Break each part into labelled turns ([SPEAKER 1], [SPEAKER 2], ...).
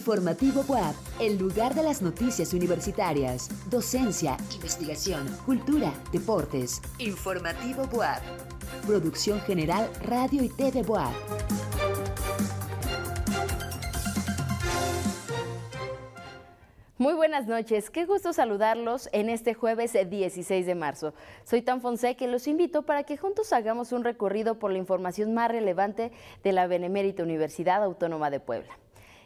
[SPEAKER 1] Informativo WAP, el lugar de las noticias universitarias, docencia, investigación, cultura, deportes. Informativo WAP. Producción General Radio y TV WAP.
[SPEAKER 2] Muy buenas noches, qué gusto saludarlos en este jueves 16 de marzo. Soy Tan Fonseca y los invito para que juntos hagamos un recorrido por la información más relevante de la Benemérita Universidad Autónoma de Puebla.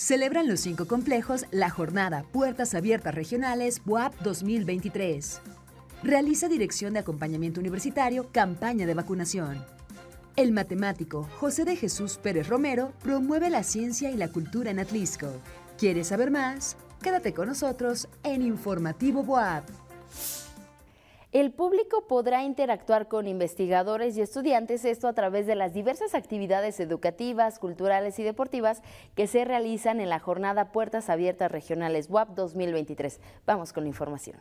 [SPEAKER 1] Celebran los cinco complejos la jornada Puertas Abiertas Regionales WAP 2023. Realiza Dirección de Acompañamiento Universitario campaña de vacunación. El matemático José de Jesús Pérez Romero promueve la ciencia y la cultura en Atlisco. ¿Quieres saber más? Quédate con nosotros en Informativo Boab.
[SPEAKER 2] El público podrá interactuar con investigadores y estudiantes, esto a través de las diversas actividades educativas, culturales y deportivas que se realizan en la jornada Puertas Abiertas Regionales WAP 2023. Vamos con la información.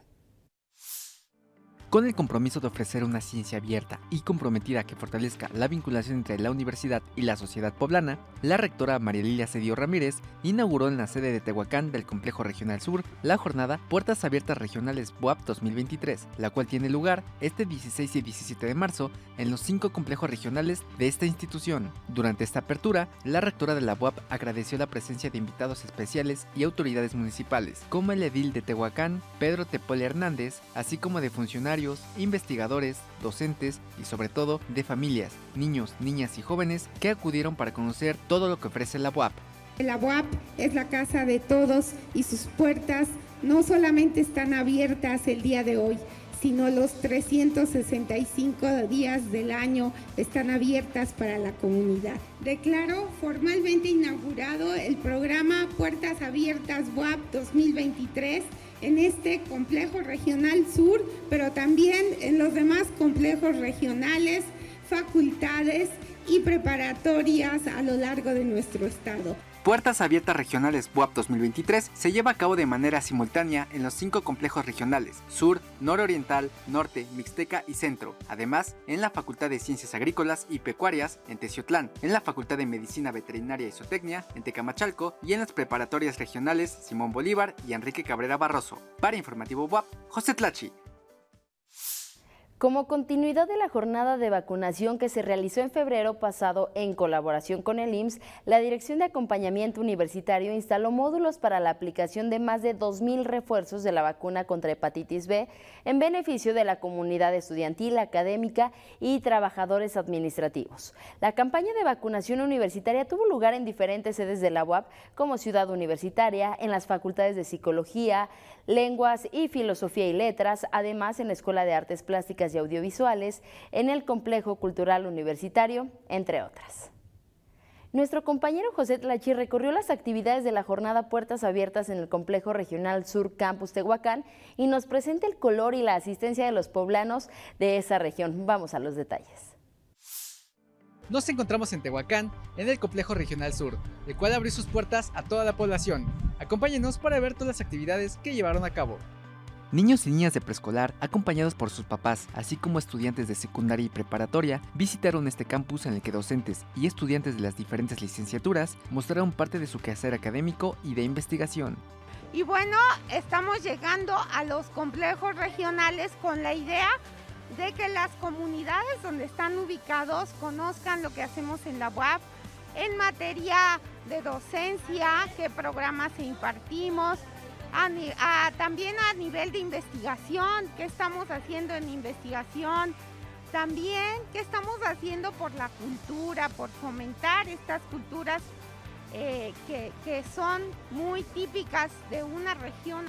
[SPEAKER 3] Con el compromiso de ofrecer una ciencia abierta y comprometida que fortalezca la vinculación entre la universidad y la sociedad poblana, la rectora María Lilia Cedillo Ramírez inauguró en la sede de Tehuacán del Complejo Regional Sur la jornada Puertas Abiertas Regionales BUAP 2023, la cual tiene lugar este 16 y 17 de marzo en los cinco complejos regionales de esta institución. Durante esta apertura, la rectora de la BUAP agradeció la presencia de invitados especiales y autoridades municipales, como el edil de Tehuacán, Pedro Tepole Hernández, así como de funcionarios investigadores, docentes y sobre todo de familias, niños, niñas y jóvenes que acudieron para conocer todo lo que ofrece la UAP.
[SPEAKER 4] La UAP es la casa de todos y sus puertas no solamente están abiertas el día de hoy, sino los 365 días del año están abiertas para la comunidad. Declaro formalmente inaugurado el programa Puertas Abiertas WAP 2023 en este complejo regional sur, pero también en los demás complejos regionales, facultades y preparatorias a lo largo de nuestro estado.
[SPEAKER 3] Puertas Abiertas Regionales BUAP 2023 se lleva a cabo de manera simultánea en los cinco complejos regionales, Sur, Nororiental, Norte, Mixteca y Centro. Además, en la Facultad de Ciencias Agrícolas y Pecuarias en Teciotlán, en la Facultad de Medicina Veterinaria y Zootecnia en Tecamachalco y en las preparatorias regionales Simón Bolívar y Enrique Cabrera Barroso. Para Informativo BUAP, José Tlachi.
[SPEAKER 2] Como continuidad de la jornada de vacunación que se realizó en febrero pasado en colaboración con el IMSS, la Dirección de Acompañamiento Universitario instaló módulos para la aplicación de más de 2.000 refuerzos de la vacuna contra hepatitis B en beneficio de la comunidad estudiantil, académica y trabajadores administrativos. La campaña de vacunación universitaria tuvo lugar en diferentes sedes de la UAP como Ciudad Universitaria, en las facultades de Psicología, Lenguas y Filosofía y Letras, además en la Escuela de Artes Plásticas y audiovisuales en el Complejo Cultural Universitario, entre otras. Nuestro compañero José Tlachi recorrió las actividades de la jornada Puertas Abiertas en el Complejo Regional Sur Campus Tehuacán y nos presenta el color y la asistencia de los poblanos de esa región. Vamos a los detalles.
[SPEAKER 5] Nos encontramos en Tehuacán, en el Complejo Regional Sur, el cual abrió sus puertas a toda la población. Acompáñenos para ver todas las actividades que llevaron a cabo.
[SPEAKER 3] Niños y niñas de preescolar, acompañados por sus papás, así como estudiantes de secundaria y preparatoria, visitaron este campus en el que docentes y estudiantes de las diferentes licenciaturas mostraron parte de su quehacer académico y de investigación.
[SPEAKER 6] Y bueno, estamos llegando a los complejos regionales con la idea de que las comunidades donde están ubicados conozcan lo que hacemos en la UAP en materia de docencia, qué programas impartimos, también a nivel de investigación, qué estamos haciendo en investigación, también qué estamos haciendo por la cultura, por fomentar estas culturas eh, que, que son muy típicas de una región.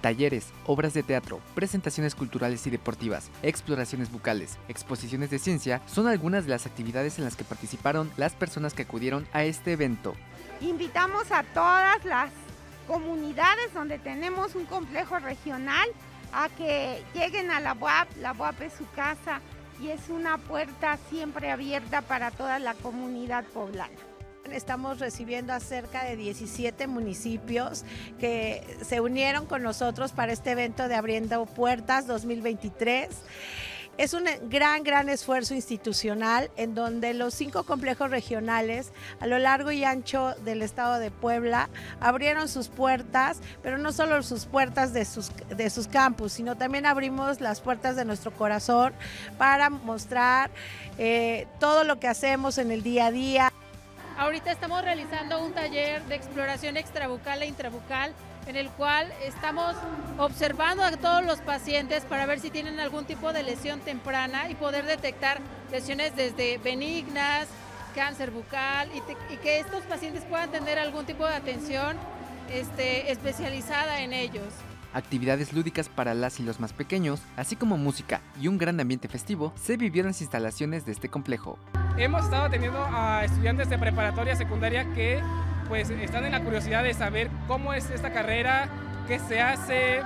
[SPEAKER 3] Talleres, obras de teatro, presentaciones culturales y deportivas, exploraciones bucales, exposiciones de ciencia son algunas de las actividades en las que participaron las personas que acudieron a este evento.
[SPEAKER 6] Invitamos a todas las comunidades donde tenemos un complejo regional a que lleguen a la UAP. La UAP es su casa y es una puerta siempre abierta para toda la comunidad poblana.
[SPEAKER 7] Estamos recibiendo a cerca de 17 municipios que se unieron con nosotros para este evento de Abriendo Puertas 2023. Es un gran, gran esfuerzo institucional en donde los cinco complejos regionales a lo largo y ancho del estado de Puebla abrieron sus puertas, pero no solo sus puertas de sus, de sus campus, sino también abrimos las puertas de nuestro corazón para mostrar eh, todo lo que hacemos en el día a día.
[SPEAKER 8] Ahorita estamos realizando un taller de exploración extrabucal e intrabucal en el cual estamos observando a todos los pacientes para ver si tienen algún tipo de lesión temprana y poder detectar lesiones desde benignas, cáncer bucal y, que estos pacientes puedan tener algún tipo de atención este, especializada en ellos.
[SPEAKER 3] Actividades lúdicas para las y los más pequeños, así como música y un gran ambiente festivo, se vivieron en las instalaciones de este complejo.
[SPEAKER 9] Hemos estado atendiendo a estudiantes de preparatoria secundaria que pues están en la curiosidad de saber cómo es esta carrera, qué se hace,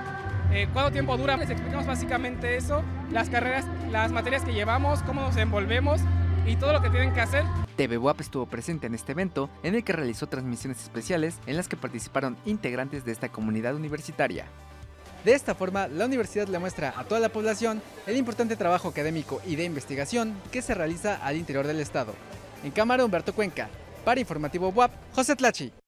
[SPEAKER 9] eh, cuánto tiempo dura. Les explicamos básicamente eso, las carreras, las materias que llevamos, cómo nos envolvemos y todo lo que tienen que hacer.
[SPEAKER 3] TV WAP estuvo presente en este evento en el que realizó transmisiones especiales en las que participaron integrantes de esta comunidad universitaria.
[SPEAKER 5] De esta forma, la universidad le muestra a toda la población el importante trabajo académico y de investigación que se realiza al interior del estado. En cámara Humberto Cuenca, para Informativo WAP, José Tlachi.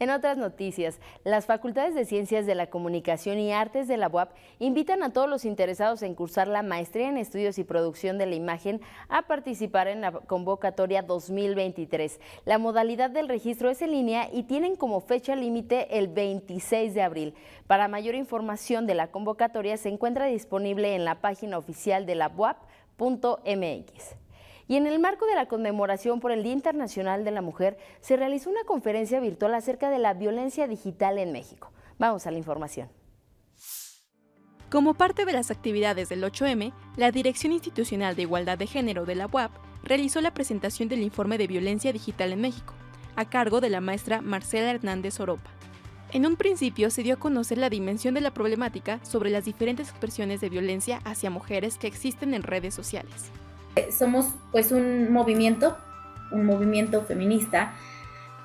[SPEAKER 2] En otras noticias, las Facultades de Ciencias de la Comunicación y Artes de la UAP invitan a todos los interesados en cursar la Maestría en Estudios y Producción de la Imagen a participar en la convocatoria 2023. La modalidad del registro es en línea y tienen como fecha límite el 26 de abril. Para mayor información de la convocatoria se encuentra disponible en la página oficial de la UAP.mx. Y en el marco de la conmemoración por el Día Internacional de la Mujer, se realizó una conferencia virtual acerca de la violencia digital en México. Vamos a la información.
[SPEAKER 10] Como parte de las actividades del 8M, la Dirección Institucional de Igualdad de Género de la UAP realizó la presentación del informe de violencia digital en México, a cargo de la maestra Marcela Hernández Oropa. En un principio se dio a conocer la dimensión de la problemática sobre las diferentes expresiones de violencia hacia mujeres que existen en redes sociales
[SPEAKER 11] somos pues un movimiento, un movimiento feminista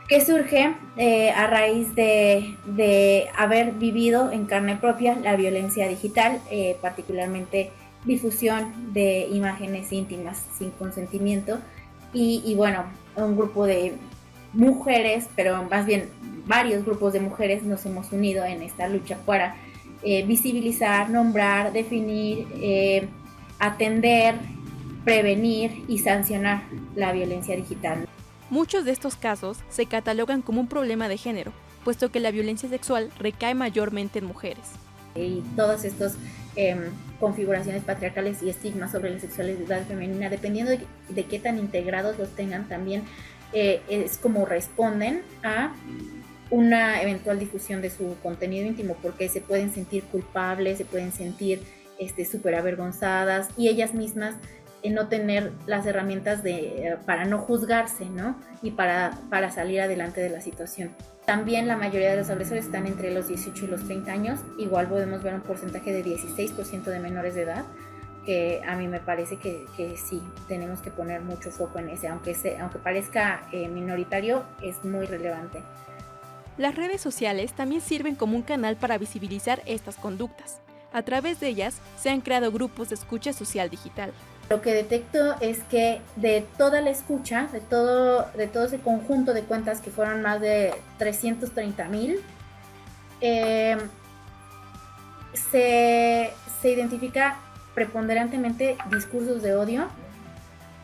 [SPEAKER 11] que surge eh, a raíz de, haber vivido en carne propia la violencia digital, eh, particularmente difusión de imágenes íntimas sin consentimiento. Y, bueno, un grupo de mujeres, pero más bien varios grupos de mujeres nos hemos unido en esta lucha para eh, visibilizar, nombrar, definir, atender prevenir y sancionar la violencia digital.
[SPEAKER 10] Muchos de estos casos se catalogan como un problema de género, puesto que la violencia sexual recae mayormente en mujeres.
[SPEAKER 11] Y todas estas em, configuraciones patriarcales y estigmas sobre la sexualidad femenina, dependiendo de, qué tan integrados los tengan, también eh, es como responden a una eventual difusión de su contenido íntimo, porque se pueden sentir culpables, se pueden sentir súper este, avergonzadas y ellas mismas no tener las herramientas de, para no juzgarse, ¿no? Y para, para salir adelante de la situación. También la mayoría de los agresores están entre los 18 y los 30 años. Igual podemos ver un porcentaje de 16% de menores de edad, que a mí me parece que, que, sí, tenemos que poner mucho foco en ese. Aunque, aunque parezca eh, minoritario, es muy relevante.
[SPEAKER 10] Las redes sociales también sirven como un canal para visibilizar estas conductas. A través de ellas se han creado grupos de escucha social digital.
[SPEAKER 11] Lo que detecto es que de toda la escucha, de todo, de todo ese conjunto de cuentas que fueron más de 330 mil, eh, se, se identifica preponderantemente discursos de odio,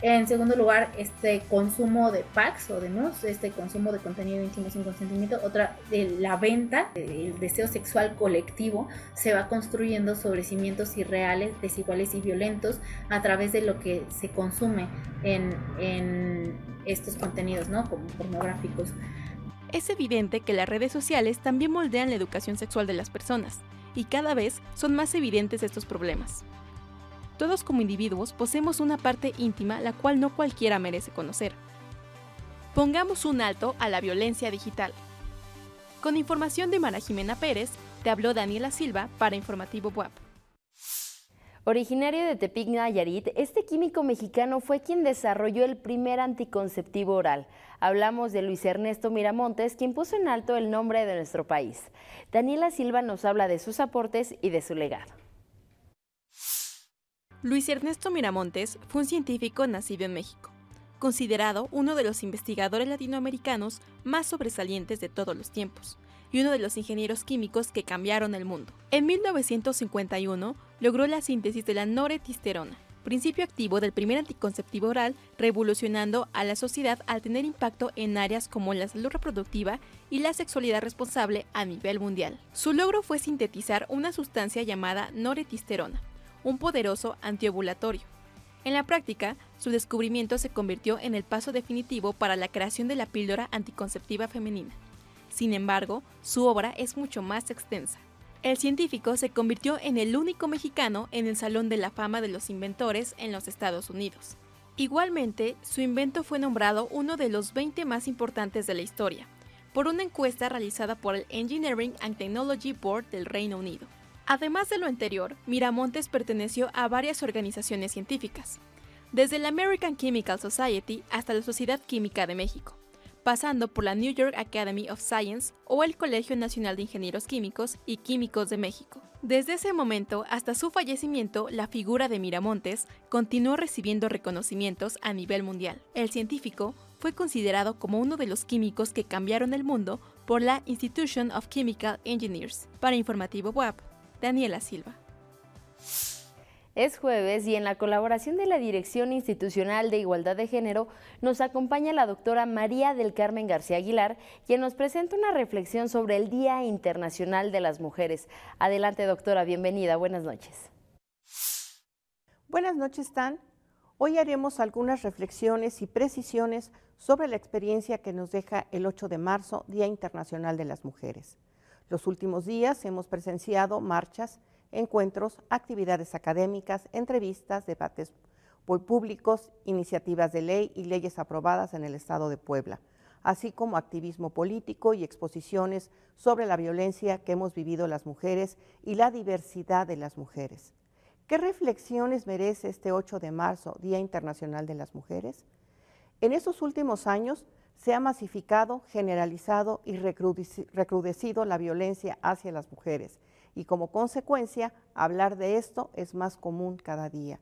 [SPEAKER 11] en segundo lugar, este consumo de packs o de NUS, este consumo de contenido íntimo sin consentimiento. Otra, de la venta, el deseo sexual colectivo se va construyendo sobre cimientos irreales, desiguales y violentos a través de lo que se consume en, en estos contenidos, ¿no? Como pornográficos.
[SPEAKER 10] Es evidente que las redes sociales también moldean la educación sexual de las personas y cada vez son más evidentes estos problemas. Todos como individuos poseemos una parte íntima la cual no cualquiera merece conocer. Pongamos un alto a la violencia digital. Con información de Mara Jimena Pérez, te habló Daniela Silva para Informativo WAP.
[SPEAKER 2] Originario de Tepic, Nayarit, este químico mexicano fue quien desarrolló el primer anticonceptivo oral. Hablamos de Luis Ernesto Miramontes, quien puso en alto el nombre de nuestro país. Daniela Silva nos habla de sus aportes y de su legado.
[SPEAKER 10] Luis Ernesto Miramontes fue un científico nacido en México, considerado uno de los investigadores latinoamericanos más sobresalientes de todos los tiempos y uno de los ingenieros químicos que cambiaron el mundo. En 1951 logró la síntesis de la noretisterona, principio activo del primer anticonceptivo oral, revolucionando a la sociedad al tener impacto en áreas como la salud reproductiva y la sexualidad responsable a nivel mundial. Su logro fue sintetizar una sustancia llamada noretisterona, un poderoso antiovulatorio. En la práctica, su descubrimiento se convirtió en el paso definitivo para la creación de la píldora anticonceptiva femenina. Sin embargo, su obra es mucho más extensa. El científico se convirtió en el único mexicano en el Salón de la Fama de los Inventores en los Estados Unidos. Igualmente, su invento fue nombrado uno de los 20 más importantes de la historia, por una encuesta realizada por el Engineering and Technology Board del Reino Unido. Además de lo anterior, Miramontes perteneció a varias organizaciones científicas, desde la American Chemical Society hasta la Sociedad Química de México pasando por la New York Academy of Science o el Colegio Nacional de Ingenieros Químicos y Químicos de México. Desde ese momento hasta su fallecimiento, la figura de Miramontes continuó recibiendo reconocimientos a nivel mundial. El científico fue considerado como uno de los químicos que cambiaron el mundo por la Institution of Chemical Engineers. Para Informativo WAP, Daniela Silva.
[SPEAKER 2] Es jueves y en la colaboración de la Dirección Institucional de Igualdad de Género nos acompaña la doctora María del Carmen García Aguilar, quien nos presenta una reflexión sobre el Día Internacional de las Mujeres. Adelante, doctora, bienvenida, buenas noches.
[SPEAKER 12] Buenas noches, Tan. Hoy haremos algunas reflexiones y precisiones sobre la experiencia que nos deja el 8 de marzo, Día Internacional de las Mujeres. Los últimos días hemos presenciado marchas, encuentros, actividades académicas, entrevistas, debates públicos, iniciativas de ley y leyes aprobadas en el Estado de Puebla, así como activismo político y exposiciones sobre la violencia que hemos vivido las mujeres y la diversidad de las mujeres. ¿Qué reflexiones merece este 8 de marzo, Día Internacional de las Mujeres? En estos últimos años se ha masificado, generalizado y recrudecido la violencia hacia las mujeres y como consecuencia hablar de esto es más común cada día.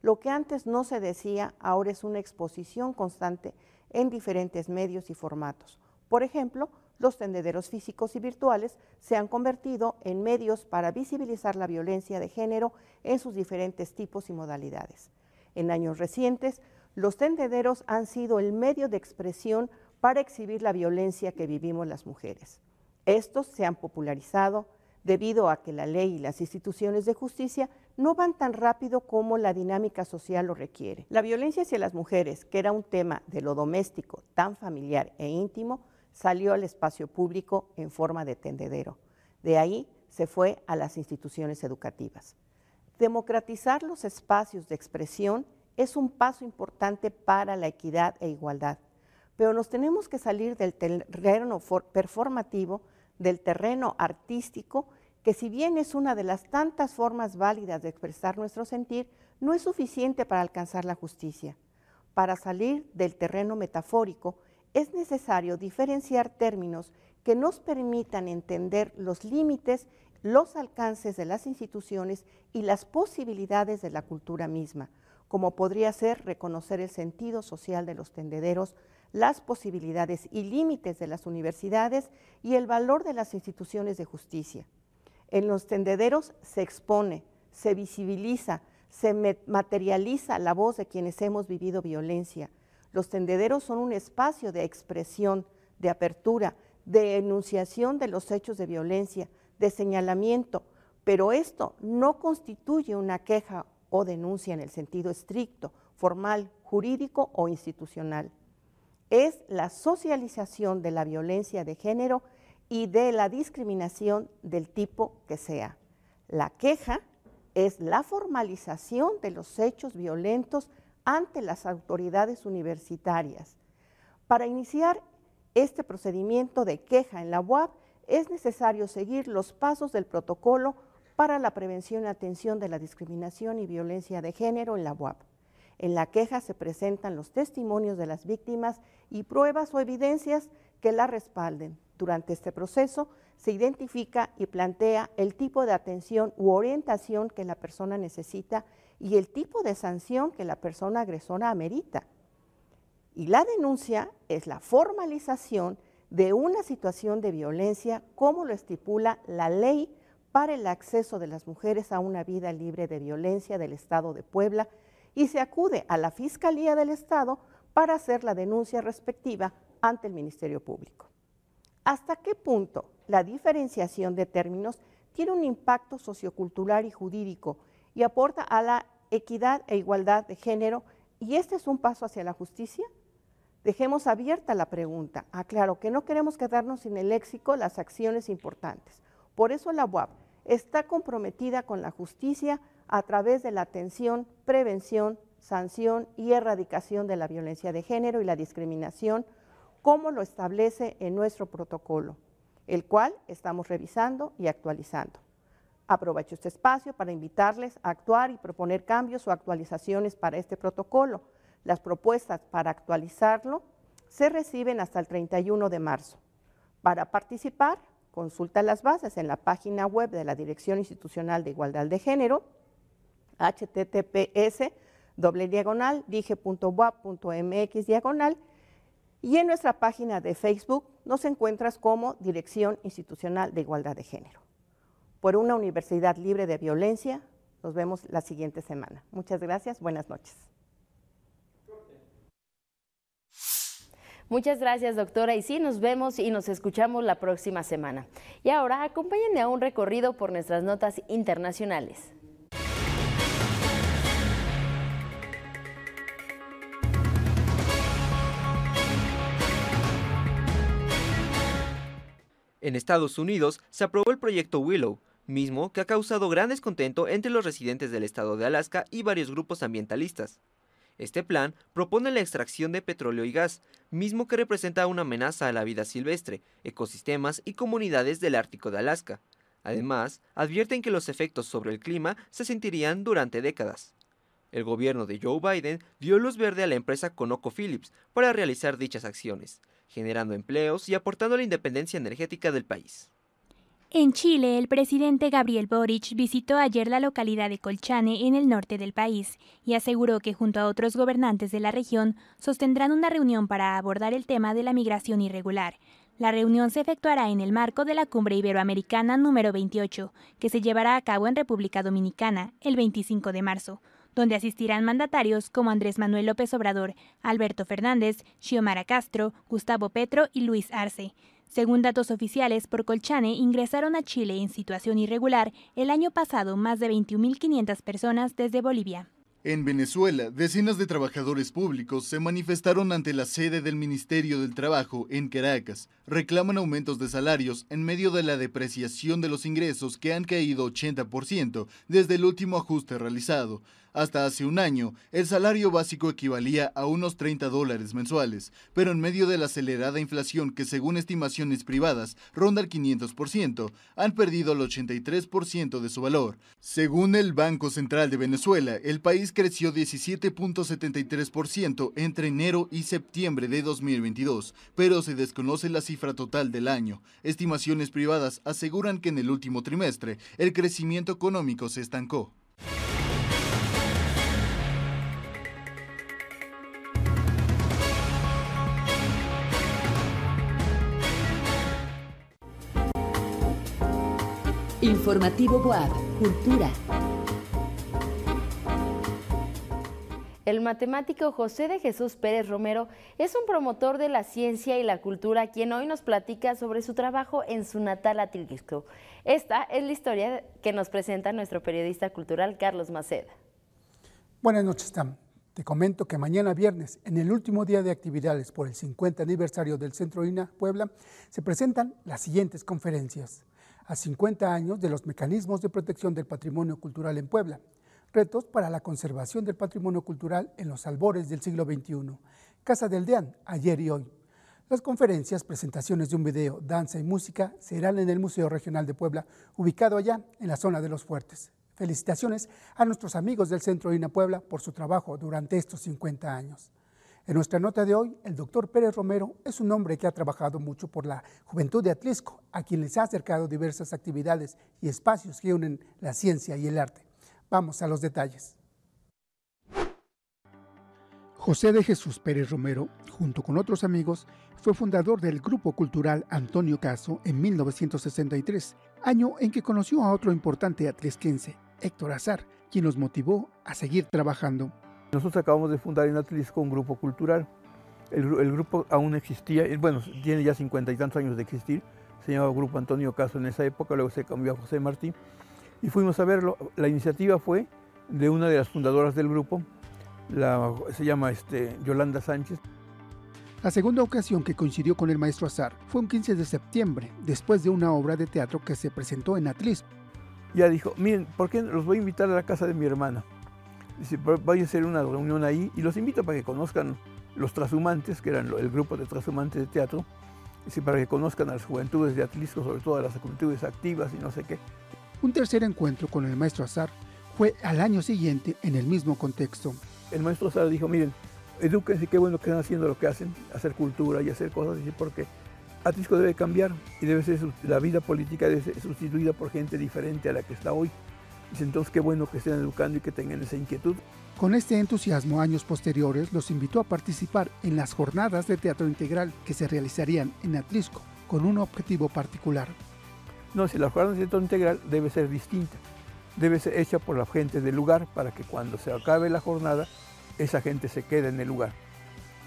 [SPEAKER 12] Lo que antes no se decía ahora es una exposición constante en diferentes medios y formatos. Por ejemplo, los tendederos físicos y virtuales se han convertido en medios para visibilizar la violencia de género en sus diferentes tipos y modalidades. En años recientes, los tendederos han sido el medio de expresión para exhibir la violencia que vivimos las mujeres. Estos se han popularizado, debido a que la ley y las instituciones de justicia no van tan rápido como la dinámica social lo requiere. La violencia hacia las mujeres, que era un tema de lo doméstico tan familiar e íntimo, salió al espacio público en forma de tendedero. De ahí se fue a las instituciones educativas. Democratizar los espacios de expresión es un paso importante para la equidad e igualdad, pero nos tenemos que salir del terreno performativo del terreno artístico, que si bien es una de las tantas formas válidas de expresar nuestro sentir, no es suficiente para alcanzar la justicia. Para salir del terreno metafórico, es necesario diferenciar términos que nos permitan entender los límites, los alcances de las instituciones y las posibilidades de la cultura misma, como podría ser reconocer el sentido social de los tendederos, las posibilidades y límites de las universidades y el valor de las instituciones de justicia. En los tendederos se expone, se visibiliza, se materializa la voz de quienes hemos vivido violencia. Los tendederos son un espacio de expresión, de apertura, de enunciación de los hechos de violencia, de señalamiento, pero esto no constituye una queja o denuncia en el sentido estricto, formal, jurídico o institucional es la socialización de la violencia de género y de la discriminación del tipo que sea. La queja es la formalización de los hechos violentos ante las autoridades universitarias. Para iniciar este procedimiento de queja en la UAP es necesario seguir los pasos del protocolo para la prevención y atención de la discriminación y violencia de género en la UAP. En la queja se presentan los testimonios de las víctimas y pruebas o evidencias que la respalden. Durante este proceso se identifica y plantea el tipo de atención u orientación que la persona necesita y el tipo de sanción que la persona agresora amerita. Y la denuncia es la formalización de una situación de violencia como lo estipula la ley para el acceso de las mujeres a una vida libre de violencia del Estado de Puebla y se acude a la Fiscalía del Estado para hacer la denuncia respectiva ante el Ministerio Público. ¿Hasta qué punto la diferenciación de términos tiene un impacto sociocultural y jurídico y aporta a la equidad e igualdad de género? ¿Y este es un paso hacia la justicia? Dejemos abierta la pregunta. Aclaro que no queremos quedarnos sin el léxico las acciones importantes. Por eso la UAP está comprometida con la justicia a través de la atención, prevención, sanción y erradicación de la violencia de género y la discriminación, como lo establece en nuestro protocolo, el cual estamos revisando y actualizando. Aprovecho este espacio para invitarles a actuar y proponer cambios o actualizaciones para este protocolo. Las propuestas para actualizarlo se reciben hasta el 31 de marzo. Para participar, consulta las bases en la página web de la Dirección Institucional de Igualdad de Género https doble diagonal dije.wap.mx diagonal y en nuestra página de Facebook nos encuentras como Dirección Institucional de Igualdad de Género. Por una universidad libre de violencia, nos vemos la siguiente semana. Muchas gracias, buenas noches.
[SPEAKER 2] Muchas gracias, doctora. Y sí, nos vemos y nos escuchamos la próxima semana. Y ahora, acompáñenme a un recorrido por nuestras notas internacionales.
[SPEAKER 13] En Estados Unidos se aprobó el proyecto Willow, mismo que ha causado gran descontento entre los residentes del estado de Alaska y varios grupos ambientalistas. Este plan propone la extracción de petróleo y gas, mismo que representa una amenaza a la vida silvestre, ecosistemas y comunidades del Ártico de Alaska. Además, advierten que los efectos sobre el clima se sentirían durante décadas. El gobierno de Joe Biden dio luz verde a la empresa ConocoPhillips para realizar dichas acciones, generando empleos y aportando la independencia energética del país.
[SPEAKER 14] En Chile, el presidente Gabriel Boric visitó ayer la localidad de Colchane, en el norte del país, y aseguró que junto a otros gobernantes de la región sostendrán una reunión para abordar el tema de la migración irregular. La reunión se efectuará en el marco de la Cumbre Iberoamericana número 28, que se llevará a cabo en República Dominicana el 25 de marzo donde asistirán mandatarios como Andrés Manuel López Obrador, Alberto Fernández, Xiomara Castro, Gustavo Petro y Luis Arce. Según datos oficiales, por Colchane ingresaron a Chile en situación irregular el año pasado más de 21.500 personas desde Bolivia.
[SPEAKER 15] En Venezuela, decenas de trabajadores públicos se manifestaron ante la sede del Ministerio del Trabajo en Caracas. Reclaman aumentos de salarios en medio de la depreciación de los ingresos que han caído 80% desde el último ajuste realizado. Hasta hace un año, el salario básico equivalía a unos 30 dólares mensuales, pero en medio de la acelerada inflación que según estimaciones privadas ronda el 500%, han perdido el 83% de su valor. Según el Banco Central de Venezuela, el país creció 17.73% entre enero y septiembre de 2022, pero se desconoce la cifra total del año. Estimaciones privadas aseguran que en el último trimestre el crecimiento económico se estancó.
[SPEAKER 1] Informativo Boab, Cultura.
[SPEAKER 2] El matemático José de Jesús Pérez Romero es un promotor de la ciencia y la cultura quien hoy nos platica sobre su trabajo en su natal Atlisco. Esta es la historia que nos presenta nuestro periodista cultural Carlos Maceda.
[SPEAKER 16] Buenas noches, Tam. Te comento que mañana viernes, en el último día de actividades por el 50 aniversario del Centro INA Puebla, se presentan las siguientes conferencias a 50 años de los mecanismos de protección del patrimonio cultural en Puebla, retos para la conservación del patrimonio cultural en los albores del siglo XXI, Casa del Deán, ayer y hoy. Las conferencias, presentaciones de un video, danza y música serán en el Museo Regional de Puebla, ubicado allá en la zona de los fuertes. Felicitaciones a nuestros amigos del Centro INA Puebla por su trabajo durante estos 50 años. En nuestra nota de hoy, el doctor Pérez Romero es un hombre que ha trabajado mucho por la juventud de Atlisco, a quien les ha acercado diversas actividades y espacios que unen la ciencia y el arte. Vamos a los detalles. José de Jesús Pérez Romero, junto con otros amigos, fue fundador del Grupo Cultural Antonio Caso en 1963, año en que conoció a otro importante atlisquense, Héctor Azar, quien nos motivó a seguir trabajando.
[SPEAKER 17] Nosotros acabamos de fundar en Atlisco un grupo cultural. El, grupo aún existía, bueno, tiene ya cincuenta y tantos años de existir, se llamaba Grupo Antonio Caso en esa época, luego se cambió a José Martín, y fuimos a verlo. La iniciativa fue de una de las fundadoras del grupo, se llama este, Yolanda Sánchez.
[SPEAKER 16] La segunda ocasión que coincidió con el maestro Azar fue un 15 de septiembre, después de una obra de teatro que se presentó en Atlis.
[SPEAKER 17] Ya dijo, miren, ¿por qué los voy a invitar a la casa de mi hermana? Dice, voy a hacer una reunión ahí y los invito para que conozcan los trashumantes, que eran el grupo de trashumantes de teatro, dice, para que conozcan a las juventudes de Atlisco, sobre todo a las juventudes activas y no sé qué.
[SPEAKER 16] Un tercer encuentro con el maestro Azar fue al año siguiente en el mismo contexto
[SPEAKER 17] el maestro Sara dijo, miren, edúquense, qué bueno que están haciendo lo que hacen, hacer cultura y hacer cosas, porque Atlisco debe cambiar y debe ser, la vida política debe ser sustituida por gente diferente a la que está hoy. Dice, entonces qué bueno que estén educando y que tengan esa inquietud.
[SPEAKER 16] Con este entusiasmo, años posteriores los invitó a participar en las jornadas de teatro integral que se realizarían en Atlisco, con un objetivo particular.
[SPEAKER 17] No, si la jornada de teatro integral debe ser distinta debe ser hecha por la gente del lugar para que cuando se acabe la jornada, esa gente se quede en el lugar.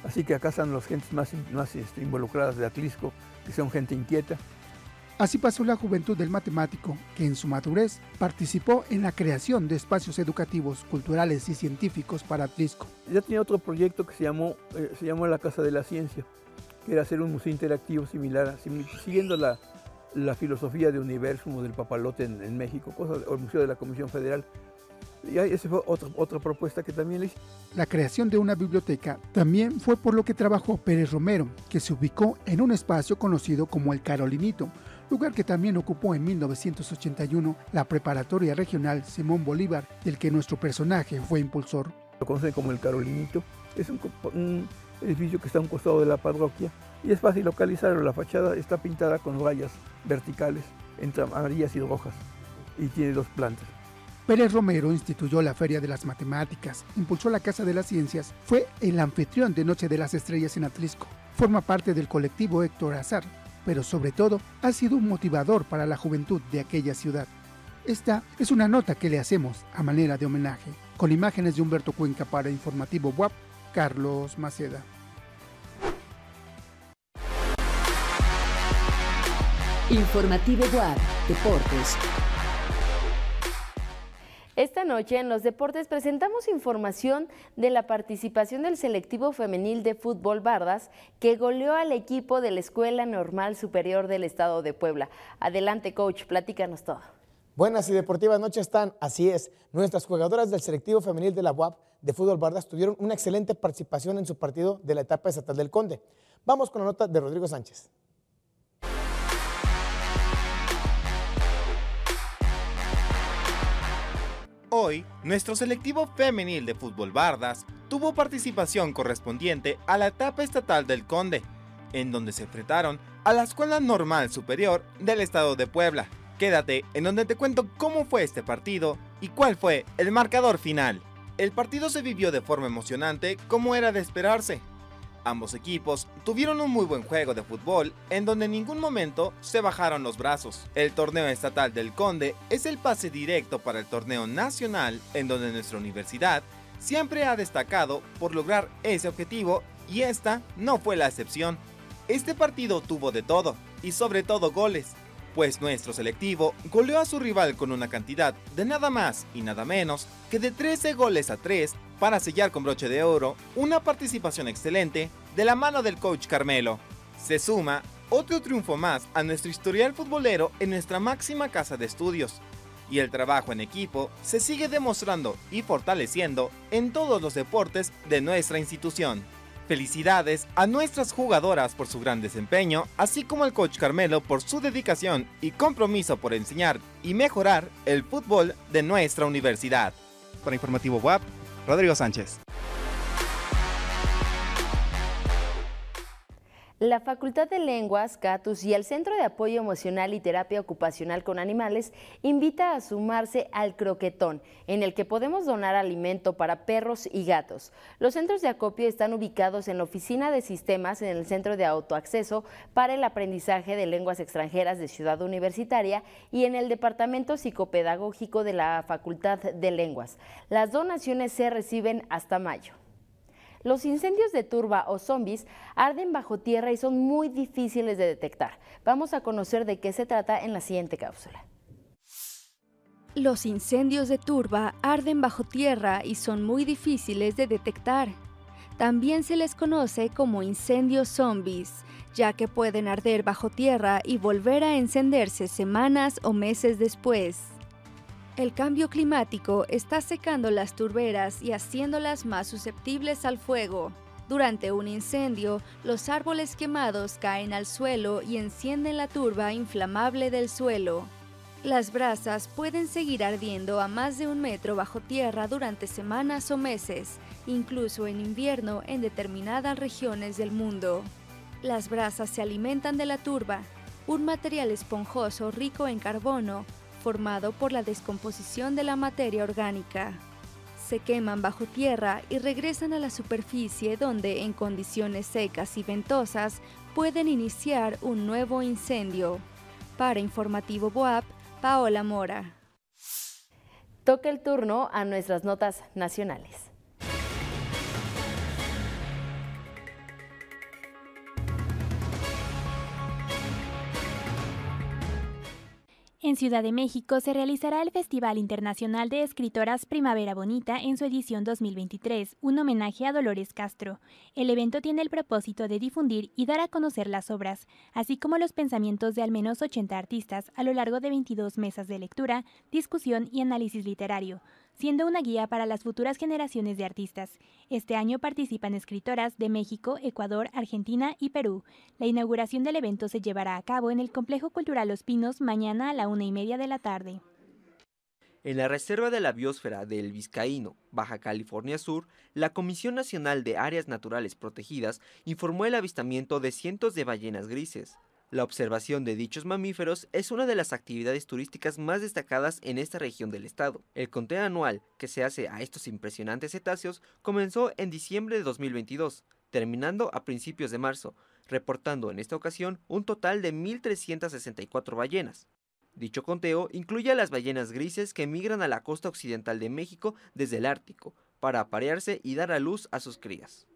[SPEAKER 17] Así que acá están las gentes más, más este, involucradas de Atlisco, que son gente inquieta.
[SPEAKER 16] Así pasó la juventud del matemático, que en su madurez participó en la creación de espacios educativos, culturales y científicos para Atlisco.
[SPEAKER 17] Ya tenía otro proyecto que se llamó, eh, se llamó la Casa de la Ciencia, que era hacer un museo interactivo similar, siguiendo la, la filosofía de Universum del Papalote en, México, cosa, o el Museo de la Comisión Federal. Y esa fue otra, otra propuesta que también le hice.
[SPEAKER 16] La creación de una biblioteca también fue por lo que trabajó Pérez Romero, que se ubicó en un espacio conocido como el Carolinito, lugar que también ocupó en 1981 la preparatoria regional Simón Bolívar, del que nuestro personaje fue impulsor.
[SPEAKER 17] Lo conocen como el Carolinito, es un, un edificio que está a un costado de la parroquia y es fácil localizarlo. La fachada está pintada con rayas verticales entre amarillas y rojas y tiene dos plantas.
[SPEAKER 16] Pérez Romero instituyó la Feria de las Matemáticas, impulsó la Casa de las Ciencias, fue el anfitrión de Noche de las Estrellas en Atlisco, forma parte del colectivo Héctor Azar, pero sobre todo ha sido un motivador para la juventud de aquella ciudad. Esta es una nota que le hacemos a manera de homenaje, con imágenes de Humberto Cuenca para Informativo WAP, Carlos Maceda.
[SPEAKER 1] Informativo WAP, Deportes.
[SPEAKER 2] Esta noche en los deportes presentamos información de la participación del selectivo femenil de fútbol Bardas que goleó al equipo de la Escuela Normal Superior del Estado de Puebla. Adelante, coach, platícanos todo.
[SPEAKER 18] Buenas y deportivas noches están, así es. Nuestras jugadoras del selectivo femenil de la UAP de fútbol Bardas tuvieron una excelente participación en su partido de la etapa estatal del Conde. Vamos con la nota de Rodrigo Sánchez.
[SPEAKER 19] Hoy, nuestro selectivo femenil de fútbol Bardas tuvo participación correspondiente a la etapa estatal del Conde, en donde se enfrentaron a la Escuela Normal Superior del Estado de Puebla. Quédate en donde te cuento cómo fue este partido y cuál fue el marcador final. El partido se vivió de forma emocionante como era de esperarse, Ambos equipos tuvieron un muy buen juego de fútbol en donde en ningún momento se bajaron los brazos. El torneo estatal del Conde es el pase directo para el torneo nacional en donde nuestra universidad siempre ha destacado por lograr ese objetivo y esta no fue la excepción. Este partido tuvo de todo y sobre todo goles, pues nuestro selectivo goleó a su rival con una cantidad de nada más y nada menos que de 13 goles a 3 para sellar con broche de oro una participación excelente de la mano del coach Carmelo. Se suma otro triunfo más a nuestro historial futbolero en nuestra máxima casa de estudios. Y el trabajo en equipo se sigue demostrando y fortaleciendo en todos los deportes de nuestra institución. Felicidades a nuestras jugadoras por su gran desempeño, así como al coach Carmelo por su dedicación y compromiso por enseñar y mejorar el fútbol de nuestra universidad.
[SPEAKER 20] Para Informativo WAP, Rodrigo Sánchez.
[SPEAKER 2] La Facultad de Lenguas, CATUS y el Centro de Apoyo Emocional y Terapia Ocupacional con Animales invita a sumarse al croquetón, en el que podemos donar alimento para perros y gatos. Los centros de acopio están ubicados en la Oficina de Sistemas en el Centro de Autoacceso para el Aprendizaje de Lenguas Extranjeras de Ciudad Universitaria y en el Departamento Psicopedagógico de la Facultad de Lenguas. Las donaciones se reciben hasta mayo. Los incendios de turba o zombies arden bajo tierra y son muy difíciles de detectar. Vamos a conocer de qué se trata en la siguiente cápsula.
[SPEAKER 21] Los incendios de turba arden bajo tierra y son muy difíciles de detectar. También se les conoce como incendios zombies, ya que pueden arder bajo tierra y volver a encenderse semanas o meses después. El cambio climático está secando las turberas y haciéndolas más susceptibles al fuego. Durante un incendio, los árboles quemados caen al suelo y encienden la turba inflamable del suelo. Las brasas pueden seguir ardiendo a más de un metro bajo tierra durante semanas o meses, incluso en invierno en determinadas regiones del mundo. Las brasas se alimentan de la turba, un material esponjoso rico en carbono formado por la descomposición de la materia orgánica. Se queman bajo tierra y regresan a la superficie donde en condiciones secas y ventosas pueden iniciar un nuevo incendio. Para Informativo Boab, Paola Mora.
[SPEAKER 2] Toca el turno a nuestras notas nacionales.
[SPEAKER 14] En Ciudad de México se realizará el Festival Internacional de Escritoras Primavera Bonita en su edición 2023, un homenaje a Dolores Castro. El evento tiene el propósito de difundir y dar a conocer las obras, así como los pensamientos de al menos 80 artistas a lo largo de 22 mesas de lectura, discusión y análisis literario siendo una guía para las futuras generaciones de artistas. Este año participan escritoras de México, Ecuador, Argentina y Perú. La inauguración del evento se llevará a cabo en el Complejo Cultural Los Pinos mañana a la una y media de la tarde.
[SPEAKER 13] En la Reserva de la Biosfera del Vizcaíno, Baja California Sur, la Comisión Nacional de Áreas Naturales Protegidas informó el avistamiento de cientos de ballenas grises. La observación de dichos mamíferos es una de las actividades turísticas más destacadas en esta región del estado. El conteo anual que se hace a estos impresionantes cetáceos comenzó en diciembre de 2022, terminando a principios de marzo, reportando en esta ocasión un total de 1.364 ballenas. Dicho conteo incluye a las ballenas grises que migran a la costa occidental de México desde el Ártico para aparearse y dar a luz a sus crías.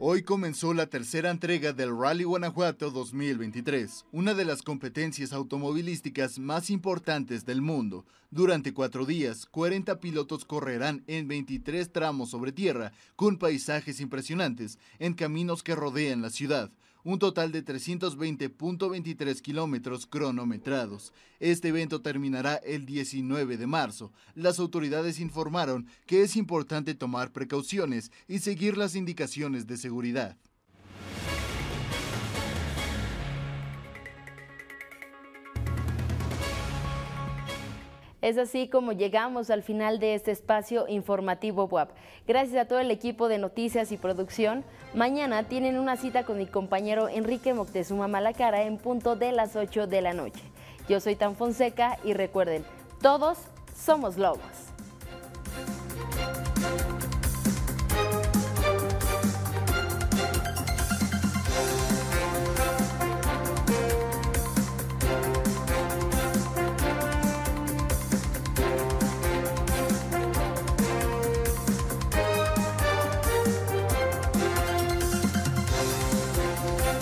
[SPEAKER 15] Hoy comenzó la tercera entrega del Rally Guanajuato 2023, una de las competencias automovilísticas más importantes del mundo. Durante cuatro días, 40 pilotos correrán en 23 tramos sobre tierra, con paisajes impresionantes, en caminos que rodean la ciudad un total de 320.23 kilómetros cronometrados. Este evento terminará el 19 de marzo. Las autoridades informaron que es importante tomar precauciones y seguir las indicaciones de seguridad.
[SPEAKER 2] Es así como llegamos al final de este espacio informativo WAP. Gracias a todo el equipo de noticias y producción. Mañana tienen una cita con mi compañero Enrique Moctezuma Malacara en punto de las 8 de la noche. Yo soy Tan Fonseca y recuerden, todos somos lobos.